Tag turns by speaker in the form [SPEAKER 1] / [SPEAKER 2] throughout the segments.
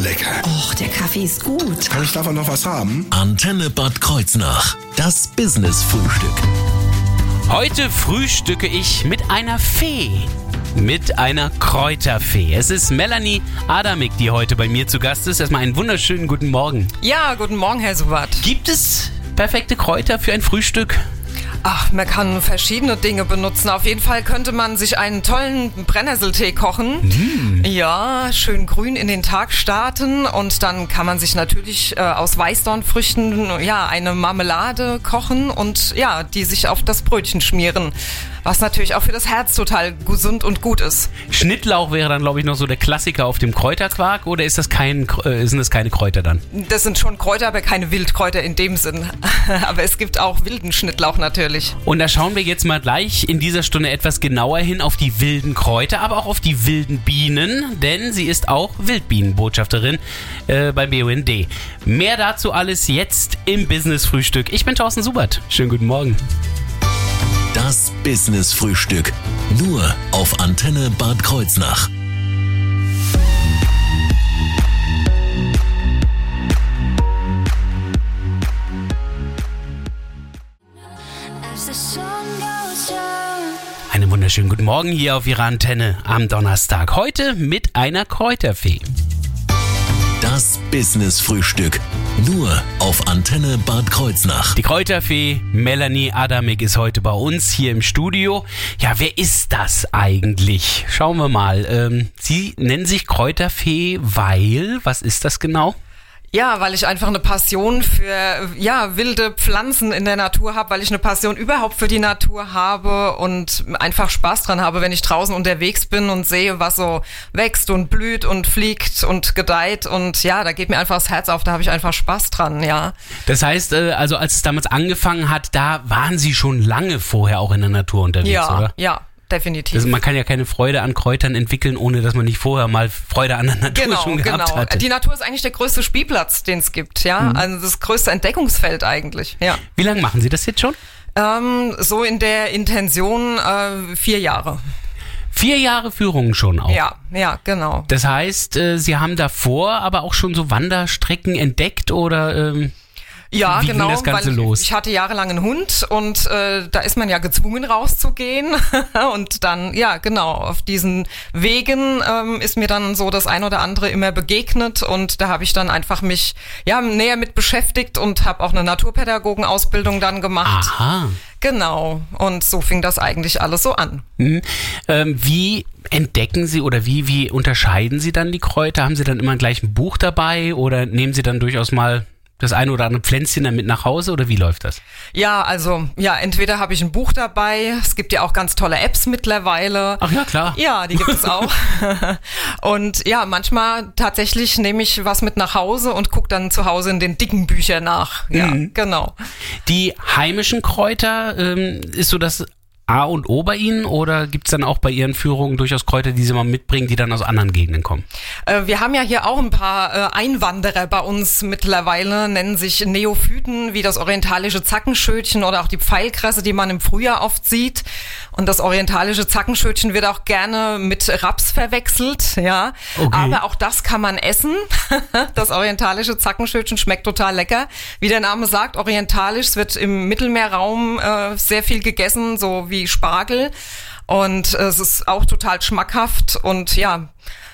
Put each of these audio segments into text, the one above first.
[SPEAKER 1] lecker.
[SPEAKER 2] Och, der Kaffee ist gut.
[SPEAKER 1] Kann ich davon noch was haben?
[SPEAKER 3] Antenne Bad Kreuznach. Das Business-Frühstück.
[SPEAKER 4] Heute frühstücke ich mit einer Fee. Mit einer Kräuterfee. Es ist Melanie Adamik, die heute bei mir zu Gast ist. Erstmal einen wunderschönen guten Morgen.
[SPEAKER 5] Ja, guten Morgen, Herr Suwat.
[SPEAKER 4] Gibt es perfekte Kräuter für ein Frühstück?
[SPEAKER 5] Ach, man kann verschiedene Dinge benutzen. Auf jeden Fall könnte man sich einen tollen Brennnesseltee kochen.
[SPEAKER 4] Mm.
[SPEAKER 5] Ja, schön grün in den Tag starten und dann kann man sich natürlich äh, aus Weißdornfrüchten ja eine Marmelade kochen und ja, die sich auf das Brötchen schmieren. Was natürlich auch für das Herz total gesund und gut ist.
[SPEAKER 4] Schnittlauch wäre dann, glaube ich, noch so der Klassiker auf dem Kräuterquark oder ist das kein, äh, sind das keine Kräuter dann?
[SPEAKER 5] Das sind schon Kräuter, aber keine Wildkräuter in dem Sinn. aber es gibt auch wilden Schnittlauch natürlich.
[SPEAKER 4] Und da schauen wir jetzt mal gleich in dieser Stunde etwas genauer hin auf die wilden Kräuter, aber auch auf die wilden Bienen, denn sie ist auch Wildbienenbotschafterin äh, beim BUND. Mehr dazu alles jetzt im Business-Frühstück. Ich bin Thorsten Subert. Schönen guten Morgen.
[SPEAKER 3] Das Business-Frühstück. Nur auf Antenne Bad Kreuznach.
[SPEAKER 4] Einen wunderschönen guten Morgen hier auf Ihrer Antenne am Donnerstag. Heute mit einer Kräuterfee.
[SPEAKER 3] Das Business-Frühstück. Nur auf Antenne Bad Kreuznach.
[SPEAKER 4] Die Kräuterfee Melanie Adamik ist heute bei uns hier im Studio. Ja, wer ist das eigentlich? Schauen wir mal. Ähm, Sie nennen sich Kräuterfee, weil, was ist das genau?
[SPEAKER 5] Ja, weil ich einfach eine Passion für ja, wilde Pflanzen in der Natur habe, weil ich eine Passion überhaupt für die Natur habe und einfach Spaß dran habe, wenn ich draußen unterwegs bin und sehe, was so wächst und blüht und fliegt und gedeiht und ja, da geht mir einfach das Herz auf, da habe ich einfach Spaß dran, ja.
[SPEAKER 4] Das heißt, äh, also als es damals angefangen hat, da waren Sie schon lange vorher auch in der Natur unterwegs,
[SPEAKER 5] Ja,
[SPEAKER 4] oder?
[SPEAKER 5] ja, definitiv.
[SPEAKER 4] Also man kann ja keine Freude an Kräutern entwickeln, ohne dass man nicht vorher mal Freude an der Natur
[SPEAKER 5] Genau,
[SPEAKER 4] schon gehabt
[SPEAKER 5] genau.
[SPEAKER 4] hatte.
[SPEAKER 5] Die Natur ist eigentlich der größte Spielplatz, den es gibt, ja. Also das größte Entdeckungsfeld eigentlich, ja.
[SPEAKER 4] Wie lange machen Sie das jetzt schon?
[SPEAKER 5] Ähm, so in der Intention äh, vier Jahre.
[SPEAKER 4] Vier Jahre Führungen schon auch.
[SPEAKER 5] Ja, ja, genau.
[SPEAKER 4] Das heißt, äh, Sie haben davor aber auch schon so Wanderstrecken entdeckt oder ähm,
[SPEAKER 5] Ja,
[SPEAKER 4] Wie ging
[SPEAKER 5] genau.
[SPEAKER 4] das Ganze
[SPEAKER 5] weil
[SPEAKER 4] los?
[SPEAKER 5] Ich hatte jahrelang einen Hund und äh, da ist man ja gezwungen rauszugehen. und dann, ja, genau, auf diesen Wegen ähm, ist mir dann so das ein oder andere immer begegnet und da habe ich dann einfach mich ja näher mit beschäftigt und habe auch eine Naturpädagogenausbildung dann gemacht.
[SPEAKER 4] aha.
[SPEAKER 5] Genau. Und so fing das eigentlich alles so an.
[SPEAKER 4] Hm. Ähm, wie entdecken Sie oder wie, wie unterscheiden Sie dann die Kräuter? Haben Sie dann immer gleich ein Buch dabei oder nehmen Sie dann durchaus mal das eine oder andere Pflänzchen dann mit nach Hause oder wie läuft das?
[SPEAKER 5] Ja, also, ja, entweder habe ich ein Buch dabei, es gibt ja auch ganz tolle Apps mittlerweile.
[SPEAKER 4] Ach ja, klar.
[SPEAKER 5] Ja, die gibt es auch. und ja, manchmal tatsächlich nehme ich was mit nach Hause und gucke dann zu Hause in den dicken Büchern nach. Ja,
[SPEAKER 4] Mhm.
[SPEAKER 5] genau.
[SPEAKER 4] Die heimischen Kräuter, ähm, ist so das A und O bei Ihnen oder gibt es dann auch bei Ihren Führungen durchaus Kräuter, die Sie mal mitbringen, die dann aus anderen Gegenden kommen?
[SPEAKER 5] Äh, wir haben ja hier auch ein paar äh, Einwanderer bei uns mittlerweile, nennen sich Neophyten, wie das orientalische Zackenschötchen oder auch die Pfeilkresse, die man im Frühjahr oft sieht. Und das orientalische Zackenschötchen wird auch gerne mit Raps verwechselt, ja.
[SPEAKER 4] Okay.
[SPEAKER 5] Aber auch das kann man essen. Das orientalische Zackenschötchen schmeckt total lecker. Wie der Name sagt, orientalisch, es wird im Mittelmeerraum äh, sehr viel gegessen, so wie Spargel. Und es ist auch total schmackhaft und ja,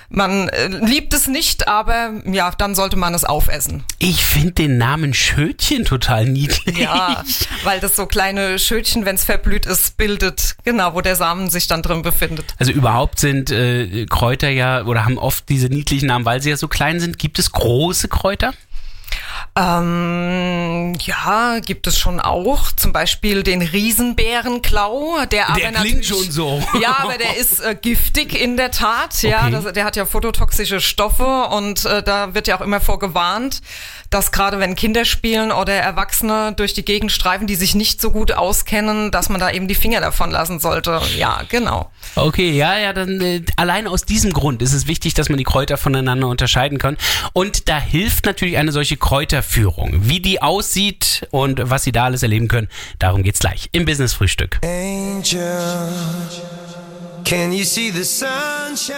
[SPEAKER 5] man äh, liebt es nicht, aber ja, dann sollte man es aufessen.
[SPEAKER 4] Ich finde den Namen Schötchen total niedlich.
[SPEAKER 5] Ja, weil das so kleine Schötchen, wenn es verblüht ist, bildet, genau, wo der Samen sich dann drin befindet.
[SPEAKER 4] Also überhaupt sind äh, Kräuter ja oder haben oft diese niedlichen Namen, weil sie ja so klein sind. Gibt es große Kräuter?
[SPEAKER 5] Ähm, ja, gibt es schon auch. Zum Beispiel den Riesenbärenklau, der aber
[SPEAKER 4] klingt
[SPEAKER 5] natürlich,
[SPEAKER 4] schon so.
[SPEAKER 5] Ja, aber der ist äh, giftig in der Tat. Ja,
[SPEAKER 4] Okay.
[SPEAKER 5] das, der hat ja phototoxische Stoffe und äh, da wird ja auch immer vorgewarnt, dass gerade wenn Kinder spielen oder Erwachsene durch die Gegend streifen, die sich nicht so gut auskennen, dass man da eben die Finger davon lassen sollte. Ja, genau.
[SPEAKER 4] Okay, ja, ja, dann äh, allein aus diesem Grund ist es wichtig, dass man die Kräuter voneinander unterscheiden kann. Und da hilft natürlich eine solche Kräuterführung. Wie die aussieht und was Sie da alles erleben können, darum geht's gleich im Business Frühstück.
[SPEAKER 6] Angel, can you see the sunshine?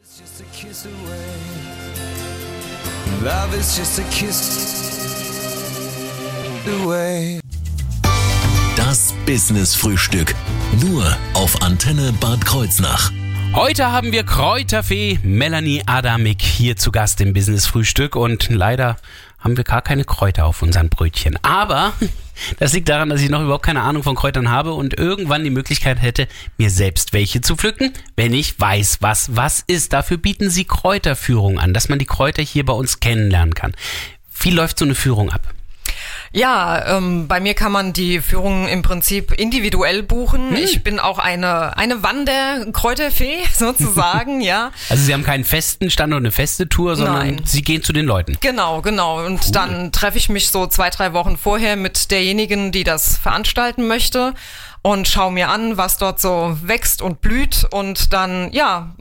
[SPEAKER 6] It's just a kiss
[SPEAKER 1] away. Love is just a kiss away.
[SPEAKER 3] Das Business Frühstück. Nur auf Antenne Bad Kreuznach.
[SPEAKER 4] Heute haben wir Kräuterfee Melanie Adamik hier zu Gast im Business Frühstück und leider haben wir gar keine Kräuter auf unseren Brötchen. Aber das liegt daran, dass ich noch überhaupt keine Ahnung von Kräutern habe und irgendwann die Möglichkeit hätte, mir selbst welche zu pflücken, wenn ich weiß, was was ist. Dafür bieten sie Kräuterführung an, dass man die Kräuter hier bei uns kennenlernen kann. Wie läuft so eine Führung ab?
[SPEAKER 5] Ja, ähm, bei mir kann man die Führung im Prinzip individuell buchen. Ich bin auch eine, eine Wanderkräuterfee sozusagen, ja.
[SPEAKER 4] Also Sie haben keinen festen Stand und eine feste Tour, sondern
[SPEAKER 5] Nein.
[SPEAKER 4] Sie gehen zu den Leuten.
[SPEAKER 5] Genau, genau. Und dann treffe ich mich so zwei, drei Wochen vorher mit derjenigen, die das veranstalten möchte und schaue mir an, was dort so wächst und blüht und dann, ja,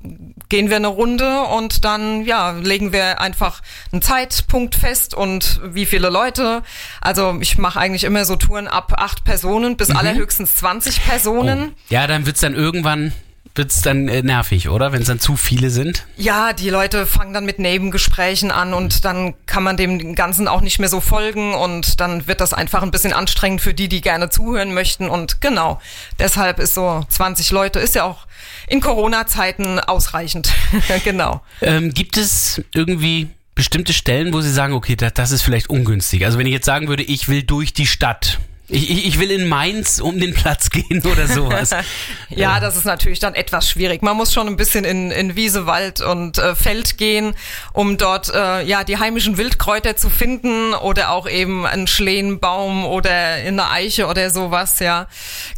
[SPEAKER 5] gehen wir eine Runde und dann, ja, legen wir einfach einen Zeitpunkt fest und wie viele Leute. Also ich mache eigentlich immer so Touren ab acht Personen bis allerhöchstens 20 Personen.
[SPEAKER 4] Ja, dann wird's dann irgendwann wird's dann äh, nervig, oder? Wenn es dann zu viele sind.
[SPEAKER 5] Ja, die Leute fangen dann mit Nebengesprächen an und dann kann man dem Ganzen auch nicht mehr so folgen und dann wird das einfach ein bisschen anstrengend für die, die gerne zuhören möchten und genau, deshalb ist so 20 Leute, ist ja auch in Corona-Zeiten ausreichend, genau.
[SPEAKER 4] Ähm, gibt es irgendwie bestimmte Stellen, wo Sie sagen, okay, das, das ist vielleicht ungünstig? Also wenn ich jetzt sagen würde, ich will durch die Stadt. Ich, ich, will in Mainz um den Platz gehen oder sowas.
[SPEAKER 5] Ja, das ist natürlich dann etwas schwierig. Man muss schon ein bisschen in, in Wiese, Wald und äh, Feld gehen, um dort äh, ja die heimischen Wildkräuter zu finden oder auch eben einen Schlehenbaum oder eine Eiche oder sowas. Ja,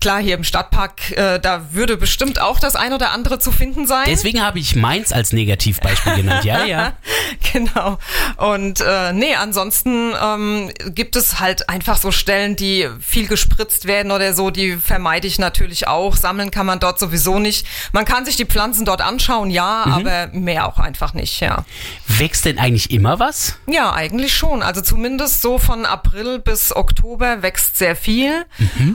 [SPEAKER 5] klar hier im Stadtpark, äh, da würde bestimmt auch das ein oder andere zu finden sein.
[SPEAKER 4] Deswegen habe ich Mainz als Negativbeispiel genannt. Ja, ja.
[SPEAKER 5] genau. Und äh, nee, ansonsten ähm, gibt es halt einfach so Stellen, die viel gespritzt werden oder so, die vermeide ich natürlich auch. Sammeln kann man dort sowieso nicht. Man kann sich die Pflanzen dort anschauen, ja, aber mehr auch einfach nicht, ja.
[SPEAKER 4] Wächst denn eigentlich immer was?
[SPEAKER 5] Ja, eigentlich schon. Also zumindest so von April bis Oktober wächst sehr viel.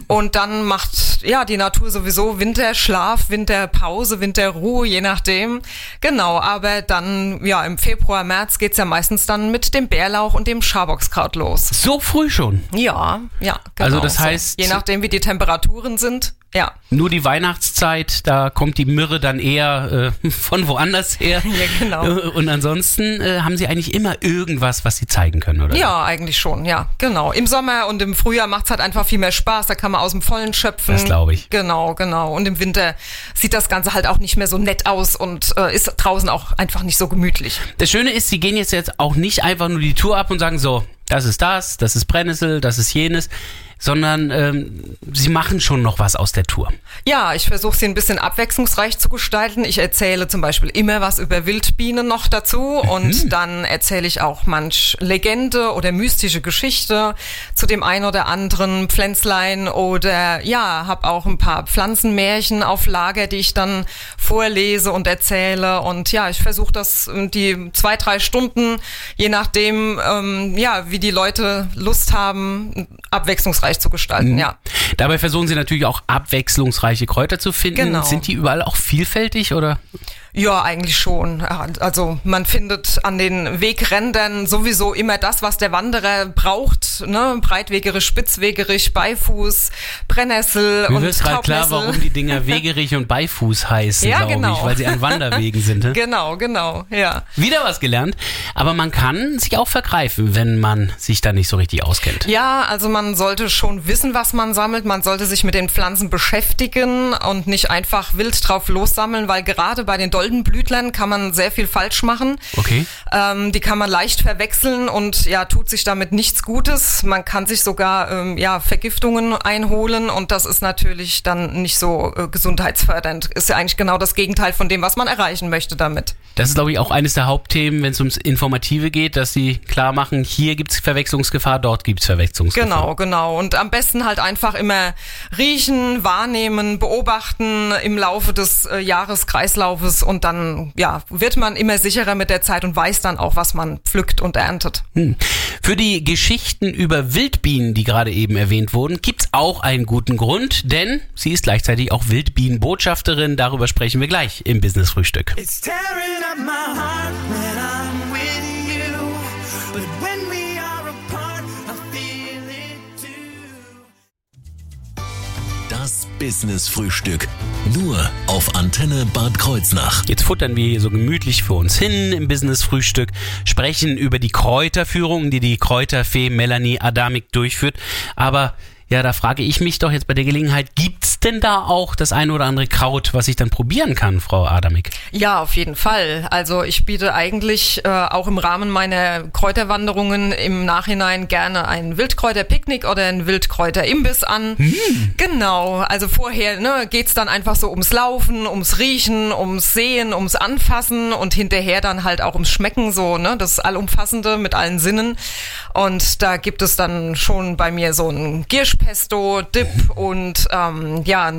[SPEAKER 5] Und dann macht ja die Natur sowieso Winterschlaf, Winterpause, Winterruhe, je nachdem. Genau, aber dann, ja, im Februar, März geht's ja meistens dann mit dem Bärlauch und dem Schaboxkraut los.
[SPEAKER 4] So früh schon.
[SPEAKER 5] Ja, ja, genau.
[SPEAKER 4] Also das
[SPEAKER 5] so.
[SPEAKER 4] heißt-
[SPEAKER 5] Je nachdem, wie die Temperaturen sind, ja.
[SPEAKER 4] Nur die Weihnachtszeit, da kommt die Myrrhe dann eher äh, von woanders her.
[SPEAKER 5] Ja, genau.
[SPEAKER 4] Äh, Und ansonsten äh, haben sie eigentlich immer irgendwas, was sie zeigen können, oder?
[SPEAKER 5] Ja, eigentlich schon, ja, genau. Im Sommer und im Frühjahr macht's halt einfach viel mehr Spaß, da kann man aus dem Vollen schöpfen.
[SPEAKER 4] Das glaub ich.
[SPEAKER 5] Genau, genau. Und im Winter sieht das Ganze halt auch nicht mehr so nett aus und äh, ist draußen auch einfach nicht so gemütlich.
[SPEAKER 4] Das Schöne ist, sie gehen jetzt, jetzt auch nicht einfach nur die Tour ab und sagen so, das ist das, das ist Brennnessel, das ist jenes, sondern ähm, sie machen schon noch was aus der Tour.
[SPEAKER 5] Ja, ich versuche sie ein bisschen abwechslungsreich zu gestalten. Ich erzähle zum Beispiel immer was über Wildbienen noch dazu und dann erzähle ich auch manch Legende oder mystische Geschichte zu dem ein oder anderen Pflänzlein oder ja, habe auch ein paar Pflanzenmärchen auf Lager, die ich dann vorlese und erzähle und ja, ich versuche das äh, die zwei, drei Stunden, je nachdem, ähm, ja, wie die Leute Lust haben, abwechslungsreich zu gestalten, ja.
[SPEAKER 4] Dabei versuchen sie natürlich auch abwechslungsreiche Kräuter zu finden.
[SPEAKER 5] Genau.
[SPEAKER 4] Sind die überall auch vielfältig oder?
[SPEAKER 5] Ja, eigentlich schon. Also man findet an den Wegrändern sowieso immer das, was der Wanderer braucht. Ne? Breitwegerig, spitzwegerig, Beifuß, Brennnessel
[SPEAKER 4] Mir
[SPEAKER 5] und
[SPEAKER 4] wird gerade klar, warum die Dinger Wegerich und Beifuß heißen,
[SPEAKER 5] Ja, genau.
[SPEAKER 4] ich, weil sie an Wanderwegen sind. ne?
[SPEAKER 5] Genau, genau, ja.
[SPEAKER 4] Wieder was gelernt. Aber man kann sich auch vergreifen, wenn man sich da nicht so richtig auskennt.
[SPEAKER 5] Ja, also man sollte schon wissen, was man sammelt. Man sollte sich mit den Pflanzen beschäftigen und nicht einfach wild drauf lossammeln, weil gerade bei den Doldenblütlern kann man sehr viel falsch machen.
[SPEAKER 4] Okay.
[SPEAKER 5] Ähm, die kann man leicht verwechseln und ja, tut sich damit nichts Gutes. Man kann sich sogar ähm, ja, Vergiftungen einholen und das ist natürlich dann nicht so äh, gesundheitsfördernd. Ist ja eigentlich genau das Gegenteil von dem, was man erreichen möchte damit.
[SPEAKER 4] Das ist, glaube ich, auch eines der Hauptthemen, wenn es ums Informative geht, dass sie klar machen, hier gibt es Verwechslungsgefahr, dort gibt es Verwechslungsgefahr.
[SPEAKER 5] Genau, genau. Und am besten halt einfach immer riechen, wahrnehmen, beobachten im Laufe des äh, Jahreskreislaufes und dann ja, wird man immer sicherer mit der Zeit und weiß dann auch, was man pflückt und erntet.
[SPEAKER 4] Hm. Für die Geschichten über Wildbienen, die gerade eben erwähnt wurden, gibt's auch einen guten Grund, denn sie ist gleichzeitig auch Wildbienenbotschafterin. Darüber sprechen wir gleich im Business Frühstück.
[SPEAKER 1] It's tearing up my heart when I'm
[SPEAKER 3] Business Frühstück. Nur auf Antenne Bad Kreuznach.
[SPEAKER 4] Jetzt futtern wir hier so gemütlich für uns hin im Business Frühstück, sprechen über die Kräuterführung, die die Kräuterfee Melanie Adamik durchführt. Aber ja, da frage ich mich doch jetzt bei der Gelegenheit, gibt's denn da auch das ein oder andere Kraut, was ich dann probieren kann, Frau Adamik?
[SPEAKER 5] Ja, auf jeden Fall. Also ich biete eigentlich äh, auch im Rahmen meiner Kräuterwanderungen im Nachhinein gerne ein Wildkräuterpicknick oder ein Wildkräuterimbiss an. Genau. Also vorher ne, geht's dann einfach so ums Laufen, ums Riechen, ums Sehen, ums Anfassen und hinterher dann halt auch ums Schmecken, so ne, das Allumfassende mit allen Sinnen. Und da gibt es dann schon bei mir so ein Gierschpesto, Dip und ähm, ja,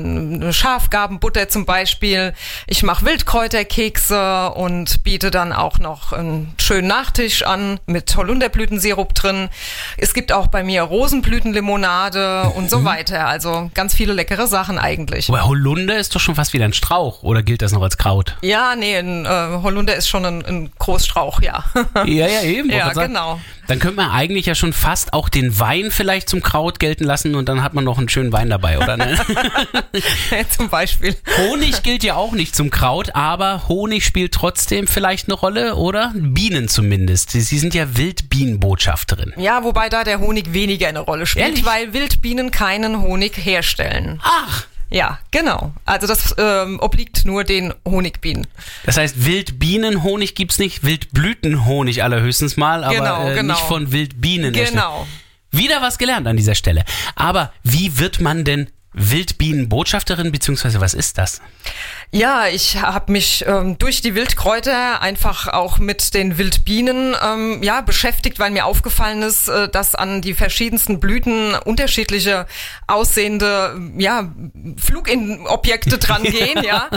[SPEAKER 5] Schafgarbenbutter zum Beispiel. Ich mache Wildkräuterkekse und biete dann auch noch einen schönen Nachtisch an mit Holunderblütensirup drin. Es gibt auch bei mir Rosenblütenlimonade und so weiter. Also ganz viele leckere Sachen eigentlich.
[SPEAKER 4] Aber Holunder ist doch schon fast wieder ein Strauch, oder gilt das noch als Kraut?
[SPEAKER 5] Ja, nee, ein äh, Holunder ist schon ein, ein Großstrauch, ja.
[SPEAKER 4] Ja, ja, eben.
[SPEAKER 5] Ja, genau.
[SPEAKER 4] Dann könnte man eigentlich ja schon fast auch den Wein vielleicht zum Kraut gelten lassen und dann hat man noch einen schönen Wein dabei, oder?
[SPEAKER 5] Zum Beispiel.
[SPEAKER 4] Honig gilt ja auch nicht zum Kraut, aber Honig spielt trotzdem vielleicht eine Rolle, oder? Bienen zumindest. Sie sind ja Wildbienenbotschafterin.
[SPEAKER 5] Ja, wobei da der Honig weniger eine Rolle spielt,
[SPEAKER 4] Ehrlich?
[SPEAKER 5] weil Wildbienen keinen Honig herstellen.
[SPEAKER 4] Ach,
[SPEAKER 5] Ja, genau. Also das ähm, obliegt nur den Honigbienen.
[SPEAKER 4] das heißt, Wildbienenhonig gibt's nicht, Wildblütenhonig allerhöchstens mal, aber
[SPEAKER 5] Genau,
[SPEAKER 4] äh,
[SPEAKER 5] genau.
[SPEAKER 4] nicht von Wildbienen. erstellt. Wieder was gelernt an dieser Stelle. Aber wie wird man denn Wildbienenbotschafterin, beziehungsweise was ist das?
[SPEAKER 5] Ja, ich habe mich ähm, durch die Wildkräuter einfach auch mit den Wildbienen ähm, ja beschäftigt, weil mir aufgefallen ist, äh, dass an die verschiedensten Blüten unterschiedliche aussehende ja Flugobjekte dran gehen, ja.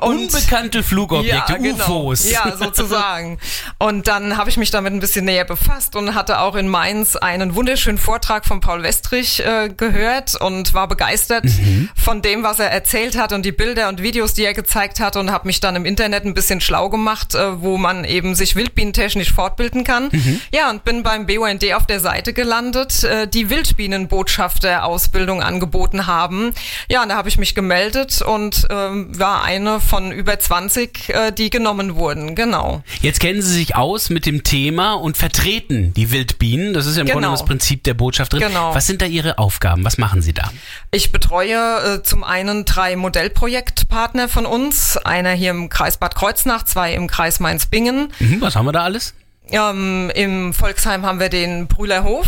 [SPEAKER 4] Unbekannte Flugobjekte,
[SPEAKER 5] ja, genau.
[SPEAKER 4] UFOs.
[SPEAKER 5] Ja, sozusagen. Und dann habe ich mich damit ein bisschen näher befasst und hatte auch in Mainz einen wunderschönen Vortrag von Paul Westrich äh, gehört und war begeistert
[SPEAKER 4] Mhm.
[SPEAKER 5] von dem, was er erzählt hat und die Bilder und Videos, die er gezeigt hat und habe mich dann im Internet ein bisschen schlau gemacht, äh, wo man eben sich wildbienentechnisch fortbilden kann.
[SPEAKER 4] Mhm.
[SPEAKER 5] Ja, und bin beim BUND auf der Seite gelandet, äh, die Wildbienenbotschafter-Ausbildung angeboten haben. Ja, und da habe ich mich gemeldet und ähm, war eine von über 20, äh, die genommen wurden. Genau.
[SPEAKER 4] Jetzt kennen Sie sich aus mit dem Thema und vertreten die Wildbienen. Das ist ja im
[SPEAKER 5] Genau.
[SPEAKER 4] Grunde das Prinzip der Botschafterin.
[SPEAKER 5] Genau.
[SPEAKER 4] Was sind da Ihre Aufgaben? Was machen Sie da?
[SPEAKER 5] Ich betreue äh, zum einen drei Modellprojektpartner von uns, einer hier im Kreis Bad Kreuznach, zwei im Kreis Mainz-Bingen.
[SPEAKER 4] Mhm, was haben wir da alles?
[SPEAKER 5] Ähm, Im Volksheim haben wir den Brühlerhof.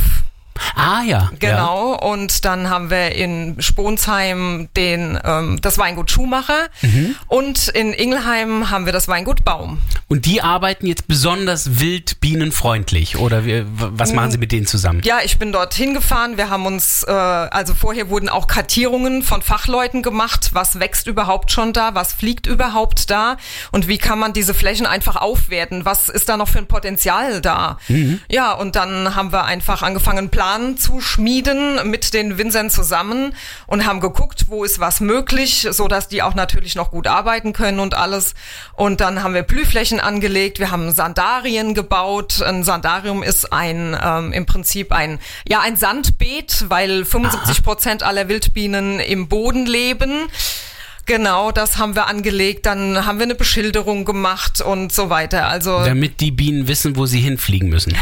[SPEAKER 4] Ah ja. Ja.
[SPEAKER 5] Genau, und dann haben wir in Sponsheim den, ähm, das Weingut Schumacher
[SPEAKER 4] Mhm.
[SPEAKER 5] und in Ingelheim haben wir das Weingut Baum.
[SPEAKER 4] Und die arbeiten jetzt besonders wildbienenfreundlich oder wie, w- was machen Sie mit denen zusammen?
[SPEAKER 5] Ja, ich bin dort hingefahren. Wir haben uns, äh, also vorher wurden auch Kartierungen von Fachleuten gemacht. Was wächst überhaupt schon da? Was fliegt überhaupt da? Und wie kann man diese Flächen einfach aufwerten? Was ist da noch für ein Potenzial da? Ja, und dann haben wir einfach angefangen, einen Plan zu schmieden mit den Winzern zusammen und haben geguckt, wo ist was möglich, so dass die auch natürlich noch gut arbeiten können und alles. Und dann haben wir Blühflächen angelegt. Wir haben Sandarien gebaut. Ein Sandarium ist ein ähm, im Prinzip ein ja ein Sandbeet, weil 75 Prozent aller Wildbienen im Boden leben. Genau, das haben wir angelegt. Dann haben wir eine Beschilderung gemacht und so weiter. Also
[SPEAKER 4] Damit die Bienen wissen, wo sie hinfliegen müssen.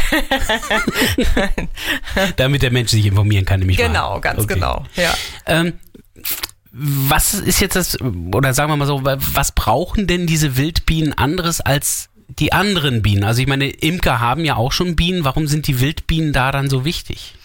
[SPEAKER 4] Damit der Mensch sich informieren kann, nämlich
[SPEAKER 5] genau,
[SPEAKER 4] wahr.
[SPEAKER 5] ganz
[SPEAKER 4] Okay.
[SPEAKER 5] genau. Ja.
[SPEAKER 4] Ähm, was ist jetzt das, oder sagen wir mal so, was brauchen denn diese Wildbienen anderes als die anderen Bienen? Also ich meine, Imker haben ja auch schon Bienen. Warum sind die Wildbienen da dann so wichtig?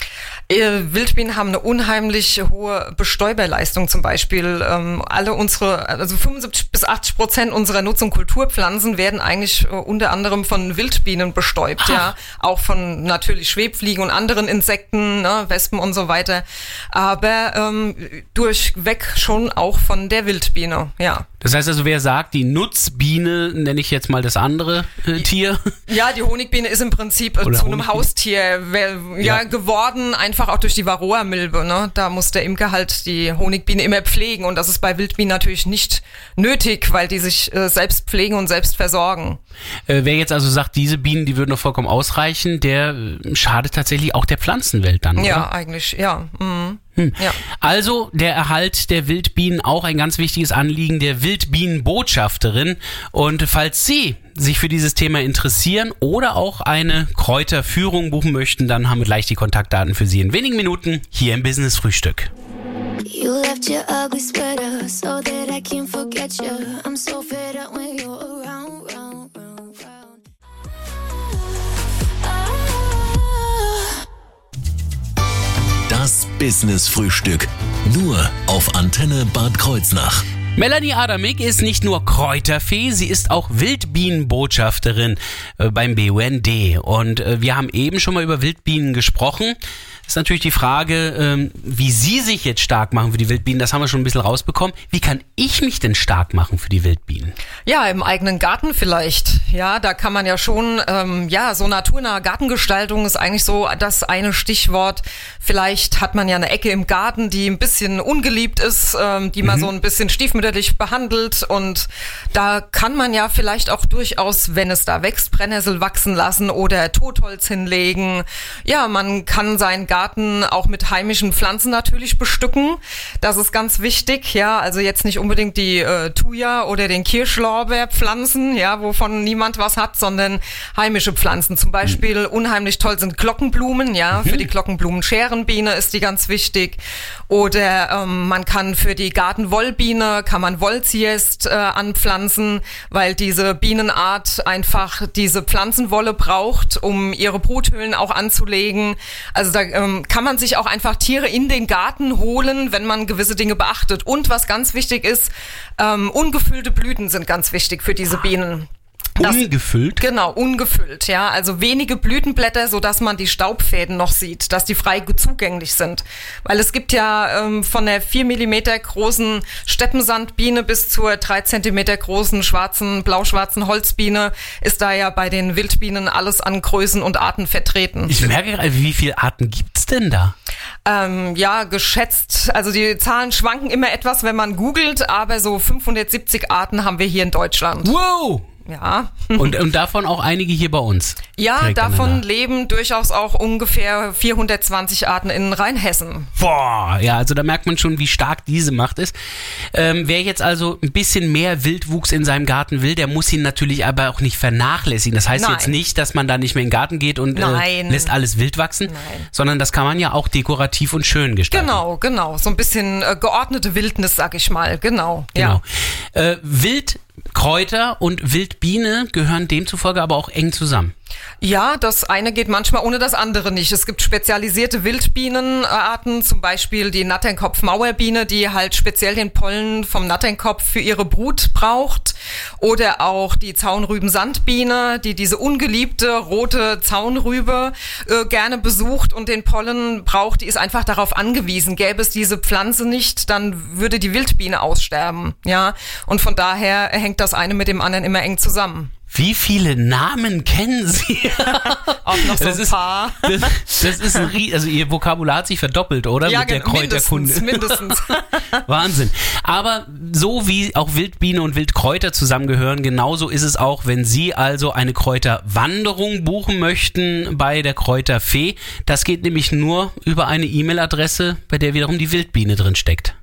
[SPEAKER 5] Äh, Wildbienen haben eine unheimlich hohe Bestäuberleistung zum Beispiel. Ähm, alle unsere, also 75 bis 80 Prozent unserer Nutz- und Kulturpflanzen werden eigentlich äh, unter anderem von Wildbienen bestäubt, ja. Auch von natürlich Schwebfliegen und anderen Insekten, ne, Wespen und so weiter. Aber ähm, durchweg schon auch von der Wildbiene, ja.
[SPEAKER 4] Das heißt also, wer sagt, die Nutzbiene, nenne ich jetzt mal das andere äh, Tier.
[SPEAKER 5] Ja, die Honigbiene ist im Prinzip äh, zu einem
[SPEAKER 4] Honigbiene.
[SPEAKER 5] Haustier wer- ja,
[SPEAKER 4] Ja.
[SPEAKER 5] geworden, einfach auch durch die Varroa-Milbe. Ne? Da muss der Imker halt die Honigbiene immer pflegen und das ist bei Wildbienen natürlich nicht nötig, weil die sich äh, selbst pflegen und selbst versorgen.
[SPEAKER 4] Äh, wer jetzt also sagt, diese Bienen, die würden noch vollkommen ausreichen, der äh, schadet tatsächlich auch der Pflanzenwelt dann,
[SPEAKER 5] Ja,
[SPEAKER 4] oder?
[SPEAKER 5] eigentlich, ja. Mhm.
[SPEAKER 4] Hm.
[SPEAKER 5] ja.
[SPEAKER 4] Also der Erhalt der Wildbienen auch ein ganz wichtiges Anliegen der Wildbienenbotschafterin. Und falls Sie sich für dieses Thema interessieren oder auch eine Kräuterführung buchen möchten, dann haben wir gleich die Kontaktdaten für Sie in wenigen Minuten hier im Business Frühstück.
[SPEAKER 7] You left your ugly sweater so that I can forget you. I'm so fed up when you're around,
[SPEAKER 3] Das Business Frühstück. Nur auf Antenne Bad Kreuznach.
[SPEAKER 4] Melanie Adamik ist nicht nur Kräuterfee, sie ist auch Wildbienenbotschafterin äh, beim BUND. Und äh, wir haben eben schon mal über Wildbienen gesprochen. Ist natürlich die Frage, ähm, wie Sie sich jetzt stark machen für die Wildbienen. Das haben wir schon ein bisschen rausbekommen. Wie kann ich mich denn stark machen für die Wildbienen?
[SPEAKER 5] Ja, im eigenen Garten vielleicht. Ja, da kann man ja schon, ähm, ja, so naturnahe Gartengestaltung ist eigentlich so das eine Stichwort. Vielleicht hat man ja eine Ecke im Garten, die ein bisschen ungeliebt ist, ähm, die man so ein bisschen stiefmütterlich behandelt. Und da kann man ja vielleicht auch durchaus, wenn es da wächst, Brennnessel wachsen lassen oder Totholz hinlegen. Ja, man kann seinen Garten auch mit heimischen Pflanzen natürlich bestücken. Das ist ganz wichtig. Ja, also jetzt nicht unbedingt die äh, Thuja oder den Kirschlorbeer pflanzen, ja, wovon niemand was hat, sondern heimische Pflanzen. Zum Beispiel unheimlich toll sind Glockenblumen, ja, für die Glockenblumenscherenbiene ist die ganz wichtig. Oder ähm, man kann für die Gartenwollbiene kann man Wollziest äh, anpflanzen, weil diese Bienenart einfach diese Pflanzenwolle braucht, um ihre Bruthöhlen auch anzulegen. Also da ähm, kann man sich auch einfach Tiere in den Garten holen, wenn man gewisse Dinge beachtet. Und was ganz wichtig ist, ähm, ungefüllte Blüten sind ganz wichtig für diese Bienen. Das-
[SPEAKER 4] Ungefüllt?
[SPEAKER 5] Genau, ungefüllt, ja. Also wenige Blütenblätter, so dass man die Staubfäden noch sieht, dass die frei zugänglich sind. Weil es gibt ja ähm, von der 4 Millimeter großen Steppensandbiene bis zur 3 Zentimeter großen schwarzen, blau-schwarzen Holzbiene ist da ja bei den Wildbienen alles an Größen und Arten vertreten.
[SPEAKER 4] Ich merke gerade, wie viele Arten gibt's denn da?
[SPEAKER 5] Ähm, ja, geschätzt, also die Zahlen schwanken immer etwas, wenn man googelt, aber so 570 Arten haben wir hier in Deutschland.
[SPEAKER 4] Wow!
[SPEAKER 5] Ja.
[SPEAKER 4] Und, und davon auch einige hier bei uns.
[SPEAKER 5] Ja, davon leben durchaus auch ungefähr 420 Arten in Rheinhessen.
[SPEAKER 4] Boah, ja, also da merkt man schon, wie stark diese Macht ist. Ähm, wer jetzt also ein bisschen mehr Wildwuchs in seinem Garten will, der muss ihn natürlich aber auch nicht vernachlässigen. Das heißt
[SPEAKER 5] Nein.
[SPEAKER 4] jetzt nicht, dass man da nicht mehr in den Garten geht und äh, lässt alles wild wachsen,
[SPEAKER 5] Nein.
[SPEAKER 4] sondern das kann man ja auch dekorativ und schön gestalten.
[SPEAKER 5] Genau, genau. So ein bisschen äh, geordnete Wildnis, sag ich mal. Genau.
[SPEAKER 4] Genau.
[SPEAKER 5] Ja.
[SPEAKER 4] Äh, Wildkräuter und Wildbiene gehören demzufolge aber auch eng zusammen.
[SPEAKER 5] Ja, das eine geht manchmal ohne das andere nicht. Es gibt spezialisierte Wildbienenarten, zum Beispiel die Natternkopf-Mauerbiene, die halt speziell den Pollen vom Natternkopf für ihre Brut braucht. Oder auch die Zaunrüben-Sandbiene, die diese ungeliebte rote Zaunrübe äh, gerne besucht und den Pollen braucht. Die ist einfach darauf angewiesen. Gäbe es diese Pflanze nicht, dann würde die Wildbiene aussterben. Ja, und von daher hängt das eine mit dem anderen immer eng zusammen.
[SPEAKER 4] Wie viele Namen kennen Sie?
[SPEAKER 5] Auch noch so
[SPEAKER 4] Das
[SPEAKER 5] ein
[SPEAKER 4] ist-
[SPEAKER 5] paar.
[SPEAKER 4] Das, das ist ein Rie also Ihr Vokabular hat sich verdoppelt, oder?
[SPEAKER 5] Ja,
[SPEAKER 4] Mit der Kräuterkunde.
[SPEAKER 5] mindestens, mindestens.
[SPEAKER 4] Wahnsinn. Aber so wie auch Wildbiene und Wildkräuter zusammengehören, genauso ist es auch, wenn Sie also eine Kräuterwanderung buchen möchten bei der Kräuterfee. Das geht nämlich nur über eine E-Mail-Adresse, bei der wiederum die Wildbiene drin steckt.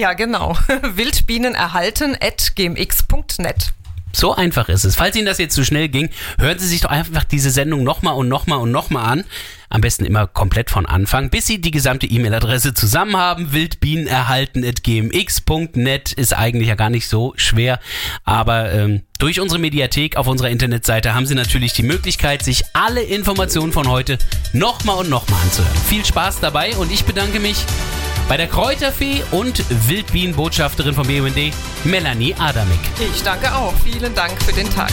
[SPEAKER 5] Ja, genau. Wildbienen erhalten at gmx.net.
[SPEAKER 4] So einfach ist es. Falls Ihnen das jetzt zu schnell ging, hören Sie sich doch einfach diese Sendung nochmal und nochmal und nochmal an. Am besten immer komplett von Anfang, bis Sie die gesamte E-Mail-Adresse zusammen haben. Wildbienen erhalten at gmx.net ist eigentlich ja gar nicht so schwer. Aber ähm, durch unsere Mediathek auf unserer Internetseite haben Sie natürlich die Möglichkeit, sich alle Informationen von heute nochmal und nochmal anzuhören. Viel Spaß dabei und ich bedanke mich bei der Kräuterfee und Wildbienenbotschafterin vom BUND, Melanie Adamik.
[SPEAKER 5] Ich danke auch. Vielen Dank für den Tag.